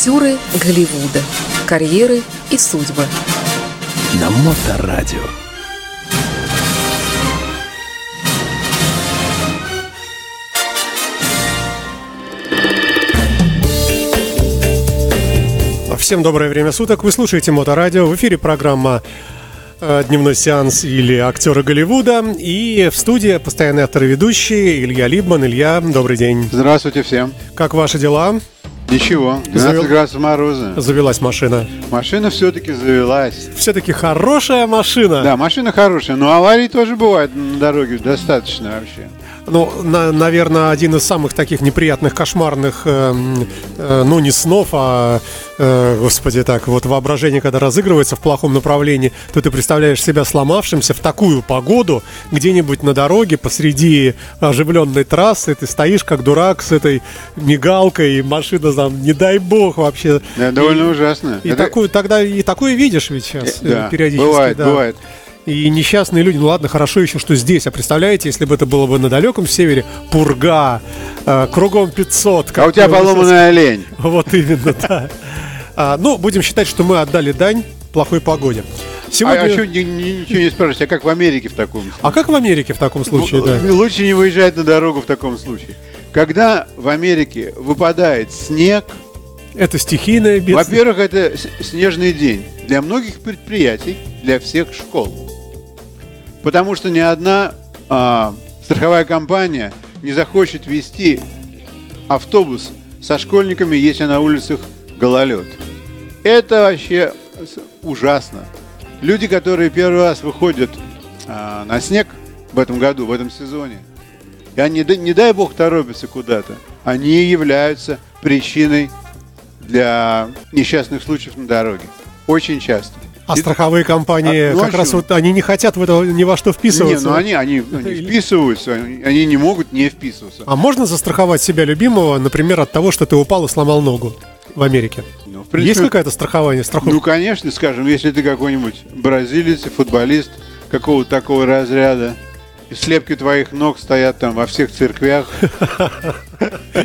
Актеры Голливуда. Карьеры и судьбы. На Моторадио. Всем доброе время суток. Вы слушаете Моторадио. В эфире программа э, «Дневной сеанс» или «Актеры Голливуда». И в студии постоянный автор и ведущий Илья Либман. Илья, добрый день. Здравствуйте всем. Как ваши дела? Ничего, 12 Завел- градусов мороза. Завелась машина. Машина все-таки завелась. Все-таки хорошая машина. Да, машина хорошая, но аварий тоже бывает на дороге достаточно вообще. Ну, на- наверное, один из самых таких неприятных, кошмарных, эм, э, ну, не снов, а, э, господи, так, вот воображение, когда разыгрывается в плохом направлении, то ты представляешь себя сломавшимся в такую погоду, где-нибудь на дороге, посреди оживленной трассы, ты стоишь как дурак с этой мигалкой, и машина там, не дай бог вообще. Да, довольно ужасно. И Это- такую, тогда и такое видишь ведь сейчас Э, да, э, периодически. бывает, да. бывает. И несчастные люди, ну ладно, хорошо еще, что здесь. А представляете, если бы это было бы на далеком севере, пурга, э, кругом 500. А у тебя поломанная лень. Вот именно, да. А, ну, будем считать, что мы отдали дань плохой погоде. А, Сегодня... а что, ни- ни- ничего не спрашиваешь, а как в Америке в таком случае? А как в Америке в таком случае, да? Ну, Лучше не выезжать на дорогу в таком случае. Когда в Америке выпадает снег, Это стихийное бедствие. во-первых, это снежный день для многих предприятий, для всех школ. Потому что ни одна а, страховая компания не захочет вести автобус со школьниками, если на улицах гололед. Это вообще ужасно. Люди, которые первый раз выходят а, на снег в этом году, в этом сезоне, и они, не дай бог, торопятся куда-то, они являются причиной для несчастных случаев на дороге. Очень часто. А И- страховые компании А, ну, как а раз вот они не хотят в это ни во что Не, вписываться. ну они, они, Или- вписываются, они, не могут не вписываться. А можно застраховать себя любимого, например, от того, что ты упал и сломал ногу в Америке? Ну, в принципе, Есть какое-то страхование, страховка? Ну, конечно, скажем, если ты какой-нибудь бразилец, футболист какого-то такого разряда, и слепки твоих ног стоят там во всех церквях,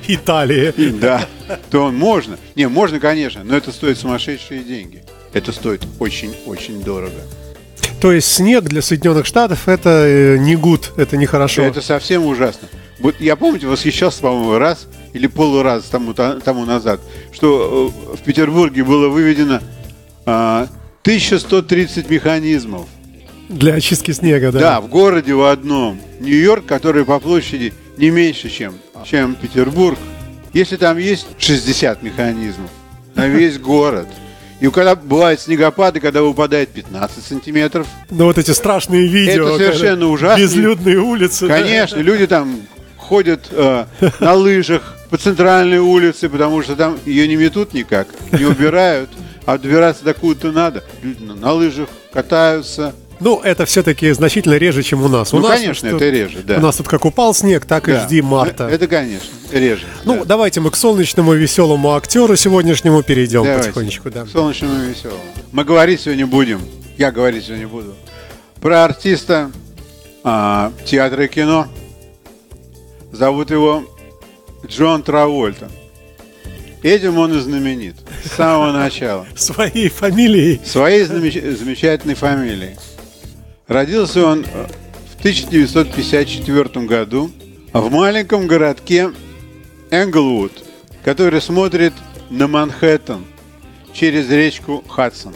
Италии. да, то можно. Не, можно, конечно, но это стоит сумасшедшие деньги. Это стоит очень-очень дорого. То есть снег для Соединенных Штатов это э, не гуд, это нехорошо. Это совсем ужасно. Вот я, помните, восхищался, по-моему, раз или полураз тому, тому назад, что э, в Петербурге было выведено а, 1130 механизмов. Для очистки снега, да. Да, в городе в одном. Нью-Йорк, который по площади не меньше, чем, чем Петербург. Если там есть 60 механизмов на весь город. И когда бывают снегопады, когда выпадает 15 сантиметров, Ну вот эти страшные видео. Это совершенно ужасно. Безлюдные улицы. да. Конечно, люди там ходят э, на лыжах по центральной улице, потому что там ее не метут никак, не убирают, а добираться до куда-то надо. Люди на лыжах катаются. Ну, это все-таки значительно реже, чем у нас. у Ну, нас конечно, вот это тут- реже, да. У нас тут как упал снег, так Да. и жди марта. Это, конечно, реже. Ну, да. давайте мы к солнечному веселому актеру сегодняшнему перейдем Давайте. потихонечку, да. К солнечному и веселому. Мы говорить сегодня будем, я говорить сегодня буду, про артиста а, театра и кино. Зовут его Джон Травольта. Этим он и знаменит с самого начала. Своей фамилией. Своей замеч- замечательной фамилией. Родился он э, в 1954 году в маленьком городке Энглвуд, который смотрит на Манхэттен через речку Хадсон.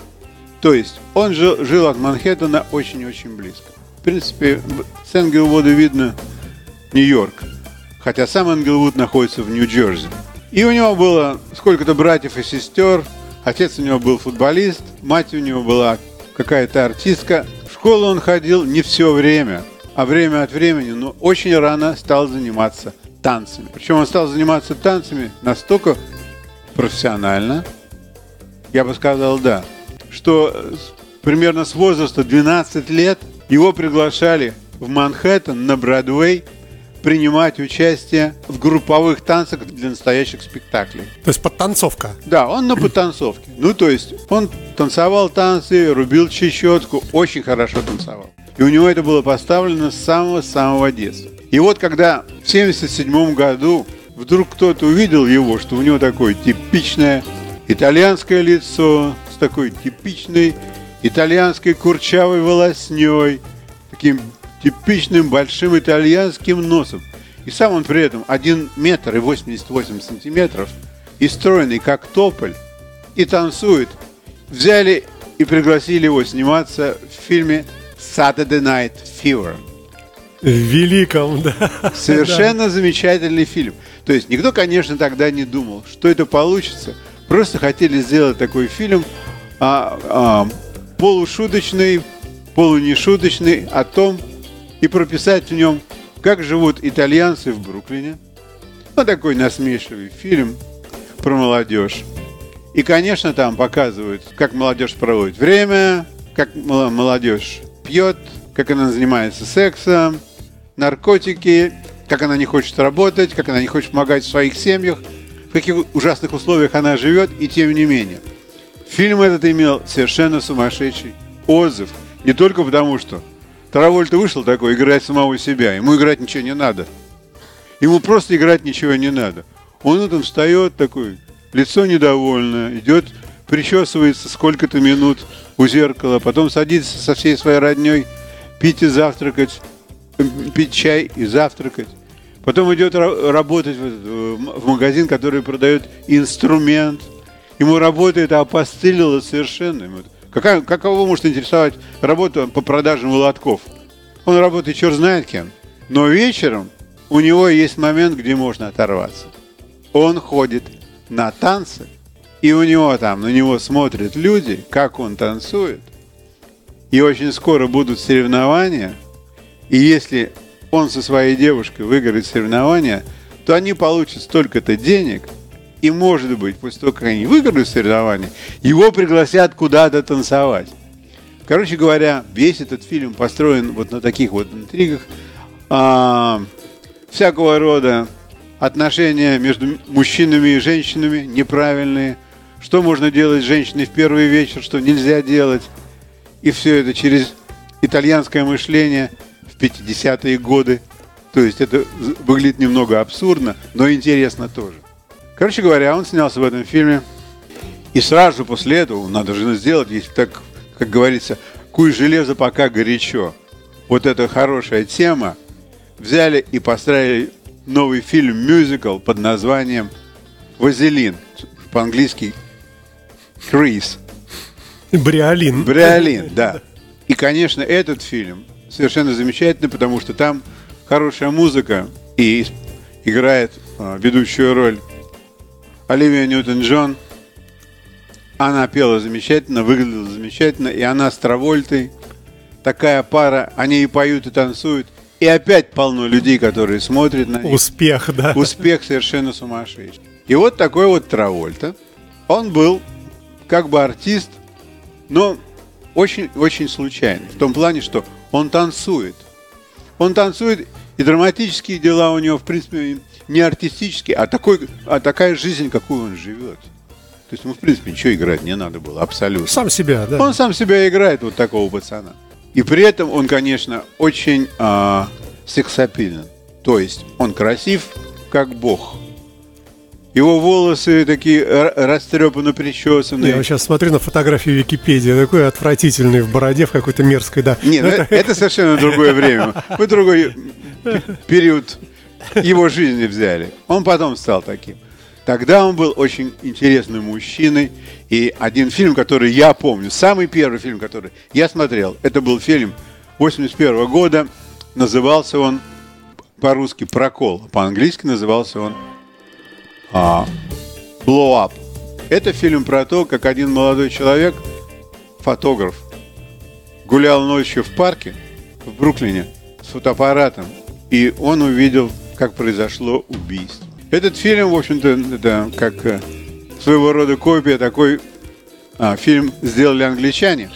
То есть он жил, жил от Манхэттена очень-очень близко. В принципе, с Энглвуда видно Нью-Йорк, хотя сам Энглвуд находится в Нью-Джерси. И у него было сколько-то братьев и сестер. Отец у него был футболист, мать у него была какая-то артистка. Школу он ходил не все время, а время от времени, но очень рано стал заниматься танцами. Причем он стал заниматься танцами настолько профессионально, я бы сказал, да, что примерно с возраста 12 лет его приглашали в Манхэттен на Бродвей принимать участие в групповых танцах для настоящих спектаклей. То есть подтанцовка. Да, он на подтанцовке. Ну, то есть, он танцевал танцы, рубил чечетку, очень хорошо танцевал. И у него это было поставлено с самого-самого детства. И вот когда в 77 году вдруг кто-то увидел его, что у него такое типичное итальянское лицо с такой типичной итальянской курчавой волосней, таким типичным большим итальянским носом. И сам он при этом 1 метр и 88 сантиметров, и стройный как тополь, и танцует. Взяли и пригласили его сниматься в фильме Saturday Night Fever. В великом, да. Совершенно замечательный фильм. То есть никто, конечно, тогда не думал, что это получится. Просто хотели сделать такой фильм а, а, полушуточный, полунешуточный о том и прописать в нем, как живут итальянцы в Бруклине. Ну, такой насмешливый фильм про молодежь. И, конечно, там показывают, как молодежь проводит время, как молодежь пьет, как она занимается сексом, наркотики, как она не хочет работать, как она не хочет помогать в своих семьях, в каких ужасных условиях она живет, и тем не менее. Фильм этот имел совершенно сумасшедший отзыв. Не только потому, что Травольта вышел такой играть самого себя. Ему играть ничего не надо. Ему просто играть ничего не надо. Он он встает такой, лицо недовольное, идет, причесывается сколько-то минут у зеркала, потом садится со всей своей родней пить и завтракать, пить чай и завтракать. Потом идет работать в магазин, который продает инструмент. Ему работает, а опостылило совершенно. Какая, какого может интересовать работа по продаже молотков? Он работает черт знает кем. Но вечером у него есть момент, где можно оторваться. Он ходит на танцы, и у него там, на него смотрят люди, как он танцует. И очень скоро будут соревнования. И если он со своей девушкой выиграет соревнования, то они получат столько-то денег – и, может быть, после того, как они выиграют соревнования, его пригласят куда-то танцевать. Короче говоря, весь этот фильм построен вот на таких вот интригах. А, всякого рода отношения между мужчинами и женщинами неправильные. Что можно делать с женщиной в первый вечер, что нельзя делать. И все это через итальянское мышление в 50-е годы. То есть это выглядит немного абсурдно, но интересно тоже. Короче говоря, он снялся в этом фильме. И сразу после этого, надо же сделать, если так, как говорится, куй железо пока горячо. Вот эта хорошая тема. Взяли и построили новый фильм-мюзикл под названием «Вазелин». По-английски «Крис». Бриолин. Бриолин, да. И, конечно, этот фильм совершенно замечательный, потому что там хорошая музыка и играет а, ведущую роль Оливия Ньютон-Джон. Она пела замечательно, выглядела замечательно, и она с Травольтой. Такая пара, они и поют, и танцуют. И опять полно людей, которые смотрят на них. Успех, да. Успех совершенно сумасшедший. И вот такой вот Травольта. Он был как бы артист, но очень-очень случайно. В том плане, что он танцует. Он танцует, и драматические дела у него, в принципе, не артистический, а, такой, а такая жизнь, какую он живет. То есть ему, в принципе, ничего играть не надо было, абсолютно. Сам себя, да. Он сам себя играет, вот такого пацана. И при этом он, конечно, очень а, сексапилен. То есть он красив, как бог. Его волосы такие растрепанно причесанные. Я вот сейчас смотрю на фотографию Википедии, такой отвратительный в бороде, в какой-то мерзкой, да. Нет, ну, это... это совершенно другое время. Мы другой период его жизни взяли. Он потом стал таким. Тогда он был очень интересным мужчиной. И один фильм, который я помню, самый первый фильм, который я смотрел, это был фильм 81 года. Назывался он по-русски «Прокол», по-английски назывался он а, «Blow Up». Это фильм про то, как один молодой человек, фотограф, гулял ночью в парке в Бруклине с фотоаппаратом, и он увидел как произошло убийство. Этот фильм, в общем-то, это как э, своего рода копия такой а, фильм сделали англичане.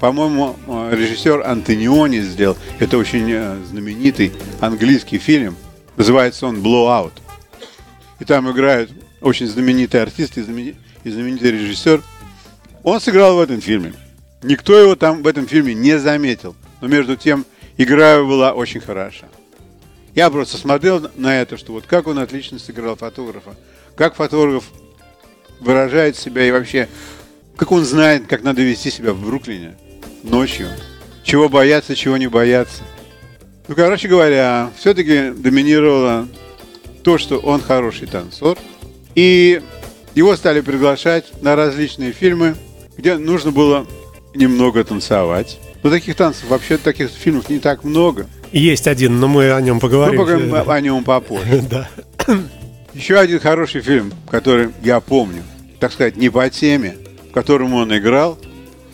По-моему, а, режиссер Антониони сделал. Это очень а, знаменитый английский фильм. Называется он Blowout. И там играют очень знаменитый артист и знаменитый, и знаменитый режиссер. Он сыграл в этом фильме. Никто его там в этом фильме не заметил. Но между тем игра была очень хороша. Я просто смотрел на это, что вот как он отлично сыграл фотографа, как фотограф выражает себя и вообще, как он знает, как надо вести себя в Бруклине ночью. Чего бояться, чего не бояться. Ну, короче говоря, все-таки доминировало то, что он хороший танцор. И его стали приглашать на различные фильмы, где нужно было немного танцевать. Но таких танцев, вообще таких фильмов не так много. Есть один, но мы о нем поговорим. Мы поговорим о нем попозже. Да. Еще один хороший фильм, который я помню, так сказать, не по теме, в котором он играл.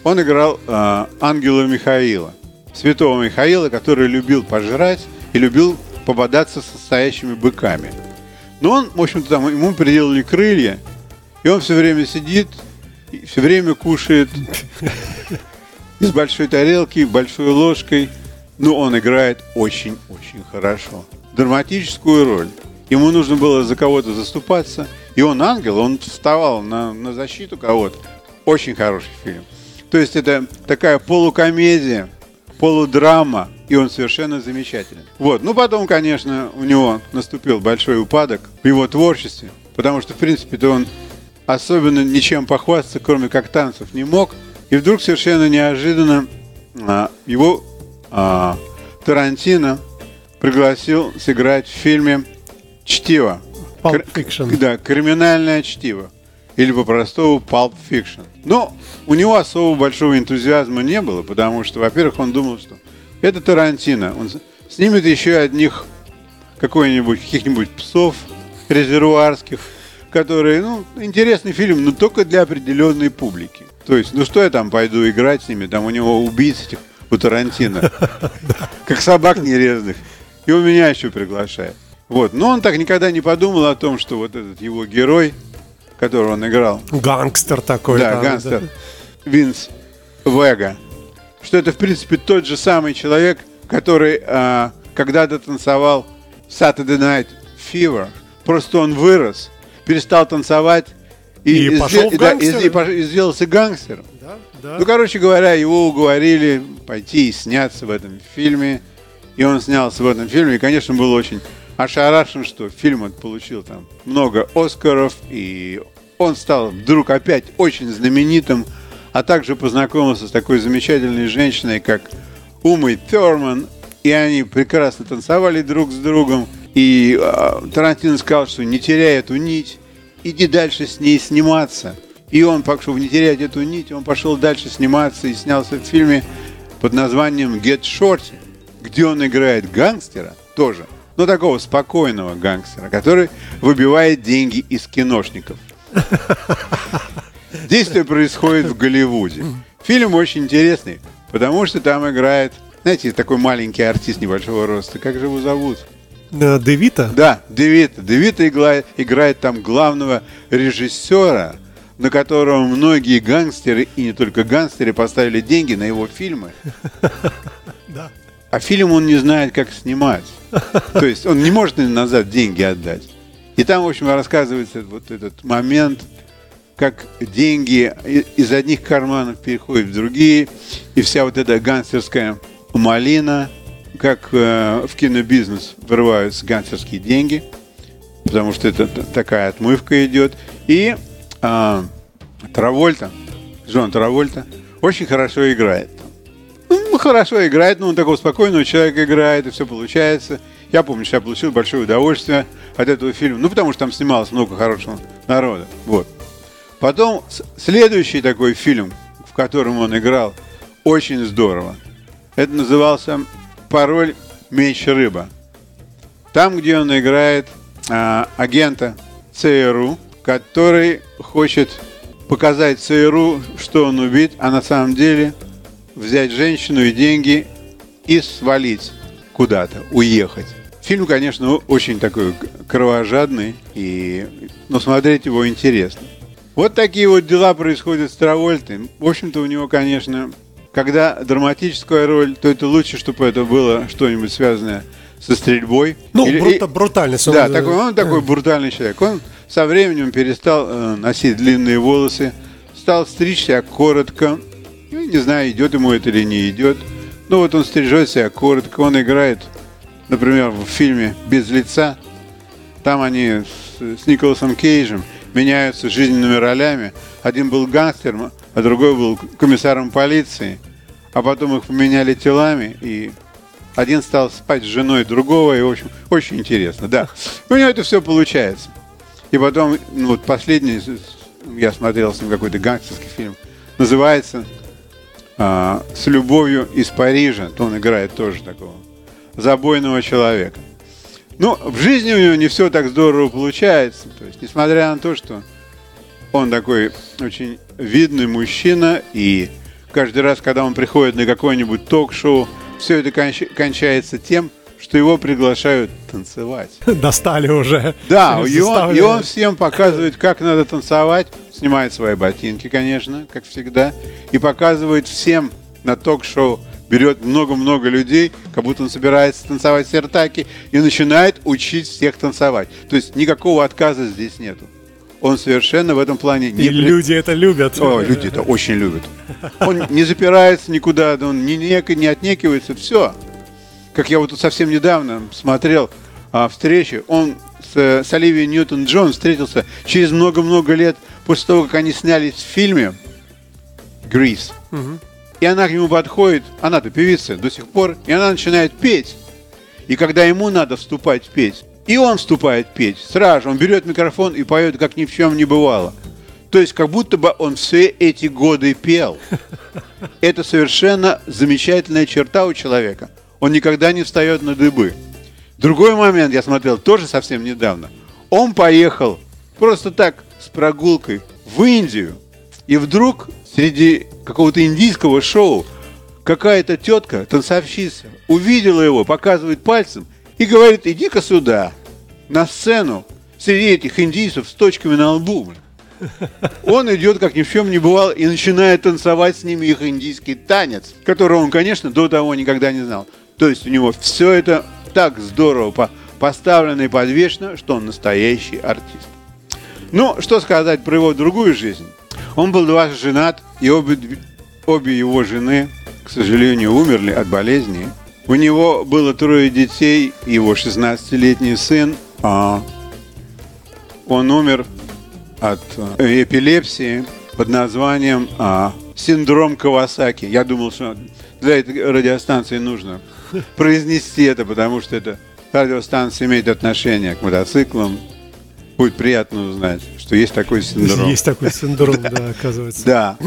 Он играл э, ангела Михаила, святого Михаила, который любил пожрать и любил пободаться с настоящими быками. Но он, в общем-то, там ему приделали крылья, и он все время сидит, и все время кушает из большой тарелки, большой ложкой. Но он играет очень-очень хорошо. Драматическую роль. Ему нужно было за кого-то заступаться. И он ангел, он вставал на, на защиту кого-то. Очень хороший фильм. То есть это такая полукомедия, полудрама, и он совершенно замечателен. Вот. Ну, потом, конечно, у него наступил большой упадок в его творчестве, потому что, в принципе-то, он особенно ничем похвастаться, кроме как танцев, не мог. И вдруг совершенно неожиданно а, его а, Тарантино пригласил сыграть в фильме «Чтиво». Pulp Fiction. Да, криминальное чтиво. Или по-простому Pulp Fiction. Но у него особо большого энтузиазма не было, потому что, во-первых, он думал, что это Тарантино. Он снимет еще одних какой-нибудь, каких-нибудь псов резервуарских, которые, ну, интересный фильм, но только для определенной публики. То есть, ну что я там пойду играть с ними, там у него убийц этих у Тарантино, как собак нерезных. И он меня еще приглашает. Вот. Но он так никогда не подумал о том, что вот этот его герой, которого он играл. Гангстер такой. Да, гангстер. Винс Вега. Что это, в принципе, тот же самый человек, который а, когда-то танцевал Saturday Night Fever. Просто он вырос, перестал танцевать И пошел в и, да, и- и пош- и сделался гангстером. Да, да. Ну, короче говоря, его уговорили пойти и сняться в этом фильме. И он снялся в этом фильме. И, конечно, был очень ошарашен, что фильм этот получил там много Оскаров. И он стал вдруг опять очень знаменитым. А также познакомился с такой замечательной женщиной, как Умой Терман. И они прекрасно танцевали друг с другом. И а, Тарантино сказал, что не теряй эту нить, иди дальше с ней сниматься. И он, чтобы не терять эту нить, он пошел дальше сниматься и снялся в фильме под названием Get Shorty, где он играет гангстера тоже, но такого спокойного гангстера, который выбивает деньги из киношников. Действие происходит в Голливуде. Фильм очень интересный, потому что там играет, знаете, такой маленький артист небольшого роста. Как же его зовут? Девита? Да, Девита. Девита играет, играет там главного режиссера, на которого многие гангстеры, и не только гангстеры, поставили деньги на его фильмы. Да. А фильм он не знает, как снимать. То есть он не может назад деньги отдать. И там, в общем, рассказывается вот этот момент, как деньги из одних карманов переходят в другие, и вся вот эта гангстерская малина, как э, в кинобизнес вырываются гангстерские деньги, потому что это такая отмывка идет. И а, Травольта, Джон Травольта, очень хорошо играет. Ну, хорошо играет, но он такого спокойного человека играет, и все получается. Я помню, что я получил большое удовольствие от этого фильма. Ну, потому что там снималось много хорошего народа. Вот. Потом следующий такой фильм, в котором он играл, очень здорово. Это назывался «Пароль Меч Рыба». Там, где он играет а, агента ЦРУ, который хочет показать ЦРУ, что он убит, а на самом деле взять женщину и деньги и свалить куда-то, уехать. Фильм, конечно, очень такой кровожадный, и, но смотреть его интересно. Вот такие вот дела происходят с Травольтой. В общем-то, у него, конечно, когда драматическая роль, то это лучше, чтобы это было что-нибудь связанное со стрельбой. Ну, Или- брута- брутальность. он, да, э, такой, он такой брутальный человек. Он со временем перестал э, носить длинные волосы, стал стричь себя коротко. Ну, не знаю, идет ему это или не идет. Ну вот он стрижет себя коротко, он играет, например, в фильме «Без лица». Там они с, с Николасом Кейджем меняются жизненными ролями. Один был гангстером, а другой был комиссаром полиции. А потом их поменяли телами, и один стал спать с женой другого, и, в общем, очень интересно, да. У него это все получается. И потом, ну, вот последний, я смотрел с ним какой-то гангстерский фильм, называется а, «С любовью из Парижа». То он играет тоже такого забойного человека. Ну, в жизни у него не все так здорово получается. То есть, несмотря на то, что он такой очень видный мужчина, и каждый раз, когда он приходит на какое-нибудь ток-шоу, все это конч- кончается тем, что его приглашают танцевать. Достали уже. Да, и он, и он всем показывает, как надо танцевать, снимает свои ботинки, конечно, как всегда, и показывает всем на ток-шоу, берет много-много людей, как будто он собирается танцевать сертаки, и начинает учить всех танцевать. То есть никакого отказа здесь нету. Он совершенно в этом плане не... И люди это любят. О, люди это очень любят. Он не запирается никуда, он не, не, не отнекивается, все. Как я вот совсем недавно смотрел а, встречи, он с, с Оливией Ньютон-Джон встретился через много-много лет после того, как они снялись в фильме «Грис». Угу. И она к нему подходит, она-то певица до сих пор, и она начинает петь. И когда ему надо вступать петь, и он вступает петь, сразу он берет микрофон и поет, как ни в чем не бывало. То есть, как будто бы он все эти годы пел. Это совершенно замечательная черта у человека. Он никогда не встает на дыбы. Другой момент я смотрел тоже совсем недавно. Он поехал просто так с прогулкой в Индию. И вдруг среди какого-то индийского шоу какая-то тетка, танцовщица, увидела его, показывает пальцем и говорит, иди-ка сюда, на сцену, среди этих индийцев с точками на лбу. Он идет, как ни в чем не бывало, и начинает танцевать с ними их индийский танец, которого он, конечно, до того никогда не знал. То есть у него все это так здорово поставлено и подвешено, что он настоящий артист. Ну, что сказать про его другую жизнь? Он был дважды женат, и обе, обе его жены, к сожалению, умерли от болезни. У него было трое детей, его 16-летний сын, а он умер от э, эпилепсии под названием а, синдром Кавасаки. Я думал, что для этой радиостанции нужно произнести это, потому что это радиостанция имеет отношение к мотоциклам, будет приятно узнать, что есть такой синдром. Есть такой синдром, да, оказывается. Да.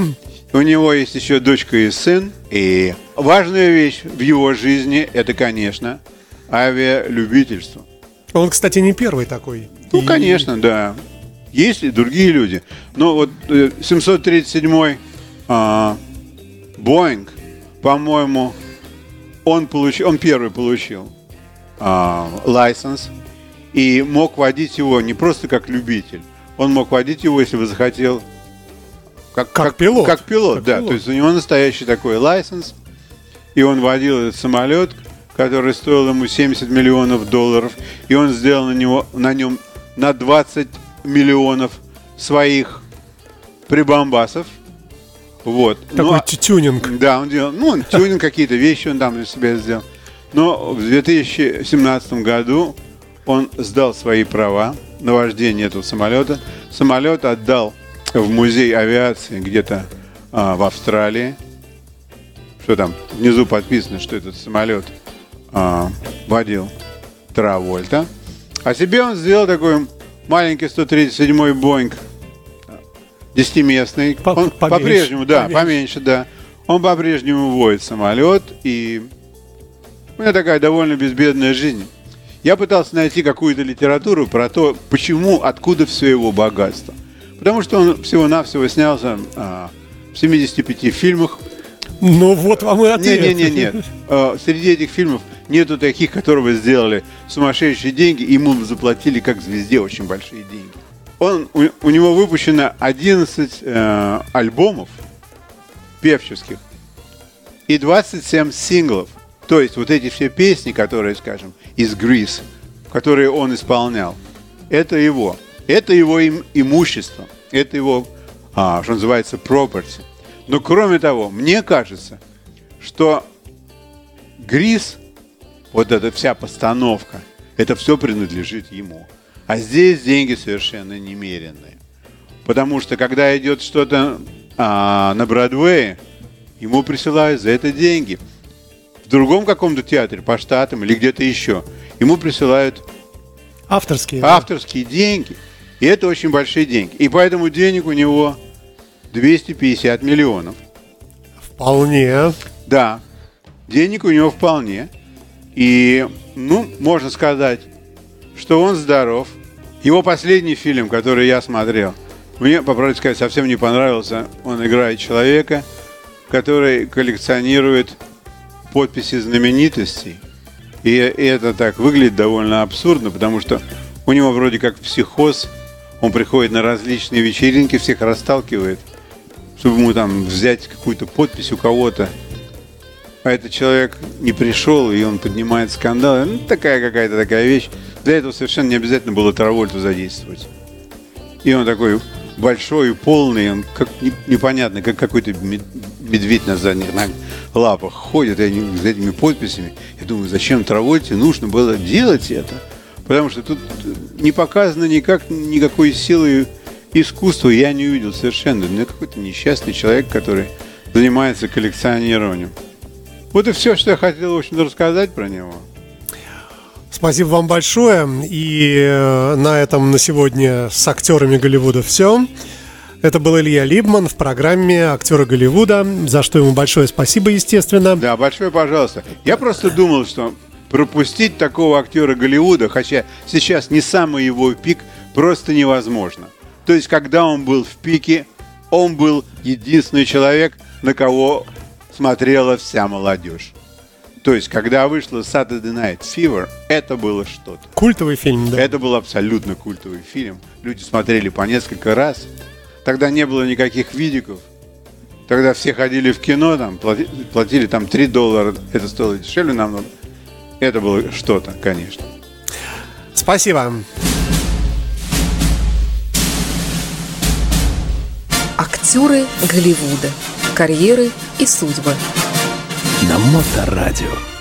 У него есть еще дочка и сын. И важная вещь в его жизни – это, конечно, авиалюбительство. Он, кстати, не первый такой. Ну, и... конечно, да. Есть и другие люди. Но вот 737-й а, Боинг, по-моему, он, получил, он первый получил а, лайсенс – и мог водить его не просто как любитель, он мог водить его, если бы захотел, как, как, как пилот. Как пилот, как да. Пилот. То есть у него настоящий такой лайсенс, и он водил этот самолет, который стоил ему 70 миллионов долларов, и он сделал на, него, на нем на 20 миллионов своих прибамбасов. Вот. Такой ну, тюнинг. Да, он делал, ну, тюнинг какие-то вещи он там для себя сделал. Но в 2017 году он сдал свои права на вождение этого самолета. Самолет отдал в музей авиации где-то а, в Австралии. Что там? Внизу подписано, что этот самолет а, водил Травольта. А себе он сделал такой маленький 137-й Боинг 10-местный. Он по-прежнему, да, поменьше. поменьше, да. Он по-прежнему водит самолет, и у меня такая довольно безбедная жизнь. Я пытался найти какую-то литературу про то, почему, откуда все его богатство. Потому что он всего-навсего снялся а, в 75 фильмах. Ну вот вам и ответ. Нет, нет, нет, нет. А, среди этих фильмов нету таких, которые сделали сумасшедшие деньги, и ему заплатили как звезде очень большие деньги. Он, у, у него выпущено 11 э, альбомов певческих и 27 синглов – то есть вот эти все песни, которые, скажем, из Грис, которые он исполнял, это его. Это его им, имущество. Это его, а, что называется, property. Но кроме того, мне кажется, что Грис, вот эта вся постановка, это все принадлежит ему. А здесь деньги совершенно немеренные. Потому что когда идет что-то а, на Бродвее, ему присылают за это деньги. Другом каком-то театре, по штатам или где-то еще, ему присылают Авторские. да. авторские деньги. И это очень большие деньги. И поэтому денег у него 250 миллионов. Вполне. Да, денег у него вполне. И, ну, можно сказать, что он здоров. Его последний фильм, который я смотрел, мне, по правде сказать, совсем не понравился. Он играет человека, который коллекционирует подписи знаменитостей. И, это так выглядит довольно абсурдно, потому что у него вроде как психоз. Он приходит на различные вечеринки, всех расталкивает, чтобы ему там взять какую-то подпись у кого-то а этот человек не пришел, и он поднимает скандал. Ну, такая какая-то такая вещь. Для этого совершенно не обязательно было Травольту задействовать. И он такой большой и полный, он как не- непонятно, как какой-то мед- медведь на задних ног- лапах ходит и они с этими подписями. Я думаю, зачем Травольте нужно было делать это? Потому что тут не показано никак никакой силы искусства я не увидел совершенно. Ну, какой-то несчастный человек, который занимается коллекционированием. Вот и все, что я хотел, в общем-то, рассказать про него. Спасибо вам большое. И э, на этом на сегодня с актерами Голливуда все. Это был Илья Либман в программе «Актеры Голливуда», за что ему большое спасибо, естественно. Да, большое пожалуйста. Я просто думал, что пропустить такого актера Голливуда, хотя сейчас не самый его пик, просто невозможно. То есть, когда он был в пике, он был единственный человек, на кого смотрела вся молодежь. То есть, когда вышла Saturday Night Fever, это было что-то. Культовый фильм, да. Это был абсолютно культовый фильм. Люди смотрели по несколько раз. Тогда не было никаких видиков. Тогда все ходили в кино, там, плати- платили там 3 доллара. Это стоило дешевле намного. Это было что-то, конечно. Спасибо. Актеры Голливуда. Карьеры и судьбы. На Моторадио.